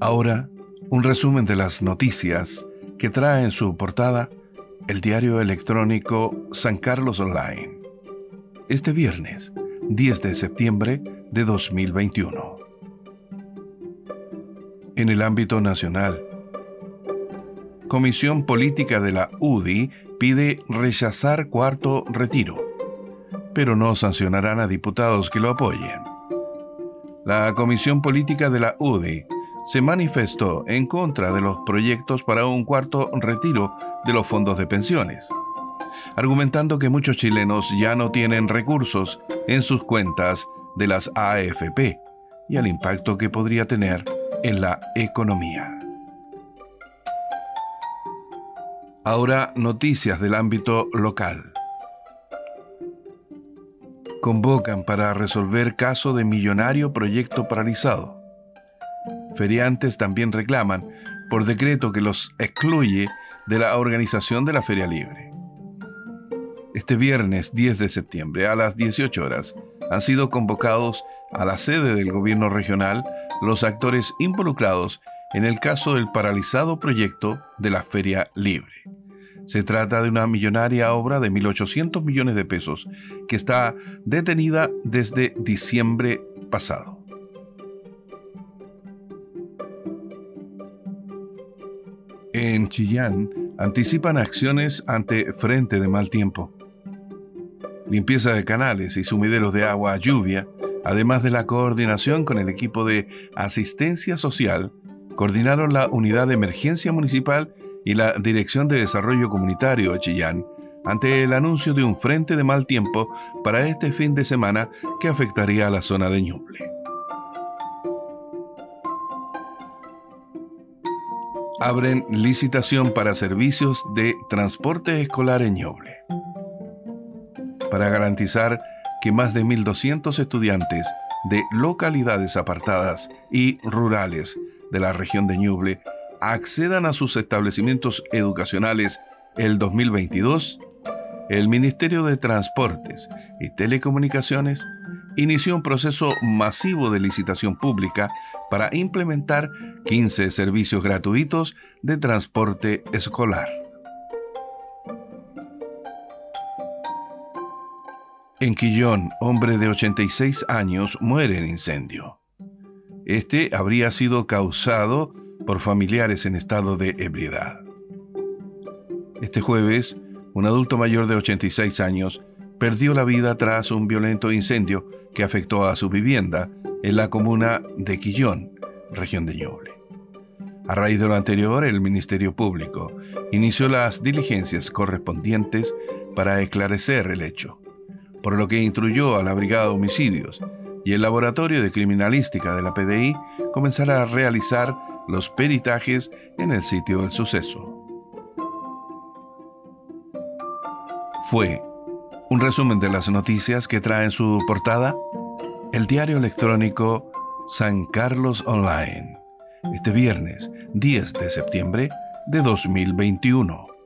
Ahora, un resumen de las noticias que trae en su portada el diario electrónico San Carlos Online. Este viernes, 10 de septiembre de 2021. En el ámbito nacional, Comisión Política de la UDI pide rechazar cuarto retiro, pero no sancionarán a diputados que lo apoyen. La Comisión Política de la UDI se manifestó en contra de los proyectos para un cuarto retiro de los fondos de pensiones, argumentando que muchos chilenos ya no tienen recursos en sus cuentas de las AFP y al impacto que podría tener en la economía. Ahora noticias del ámbito local. Convocan para resolver caso de millonario proyecto paralizado feriantes también reclaman por decreto que los excluye de la organización de la Feria Libre. Este viernes 10 de septiembre a las 18 horas han sido convocados a la sede del gobierno regional los actores involucrados en el caso del paralizado proyecto de la Feria Libre. Se trata de una millonaria obra de 1.800 millones de pesos que está detenida desde diciembre pasado. Chillán anticipan acciones ante frente de mal tiempo. Limpieza de canales y sumideros de agua a lluvia, además de la coordinación con el equipo de asistencia social, coordinaron la Unidad de Emergencia Municipal y la Dirección de Desarrollo Comunitario de Chillán ante el anuncio de un frente de mal tiempo para este fin de semana que afectaría a la zona de Ñuble. Abren licitación para servicios de transporte escolar en Ñuble. Para garantizar que más de 1.200 estudiantes de localidades apartadas y rurales de la región de Ñuble accedan a sus establecimientos educacionales el 2022, el Ministerio de Transportes y Telecomunicaciones inició un proceso masivo de licitación pública para implementar 15 servicios gratuitos de transporte escolar. En Quillón, hombre de 86 años muere en incendio. Este habría sido causado por familiares en estado de ebriedad. Este jueves, un adulto mayor de 86 años perdió la vida tras un violento incendio que afectó a su vivienda en la comuna de Quillón, región de Ñuble. A raíz de lo anterior, el Ministerio Público inició las diligencias correspondientes para esclarecer el hecho, por lo que instruyó a la Brigada de Homicidios y el Laboratorio de Criminalística de la PDI comenzará a realizar los peritajes en el sitio del suceso. Fue un resumen de las noticias que trae en su portada el diario electrónico San Carlos Online, este viernes 10 de septiembre de 2021.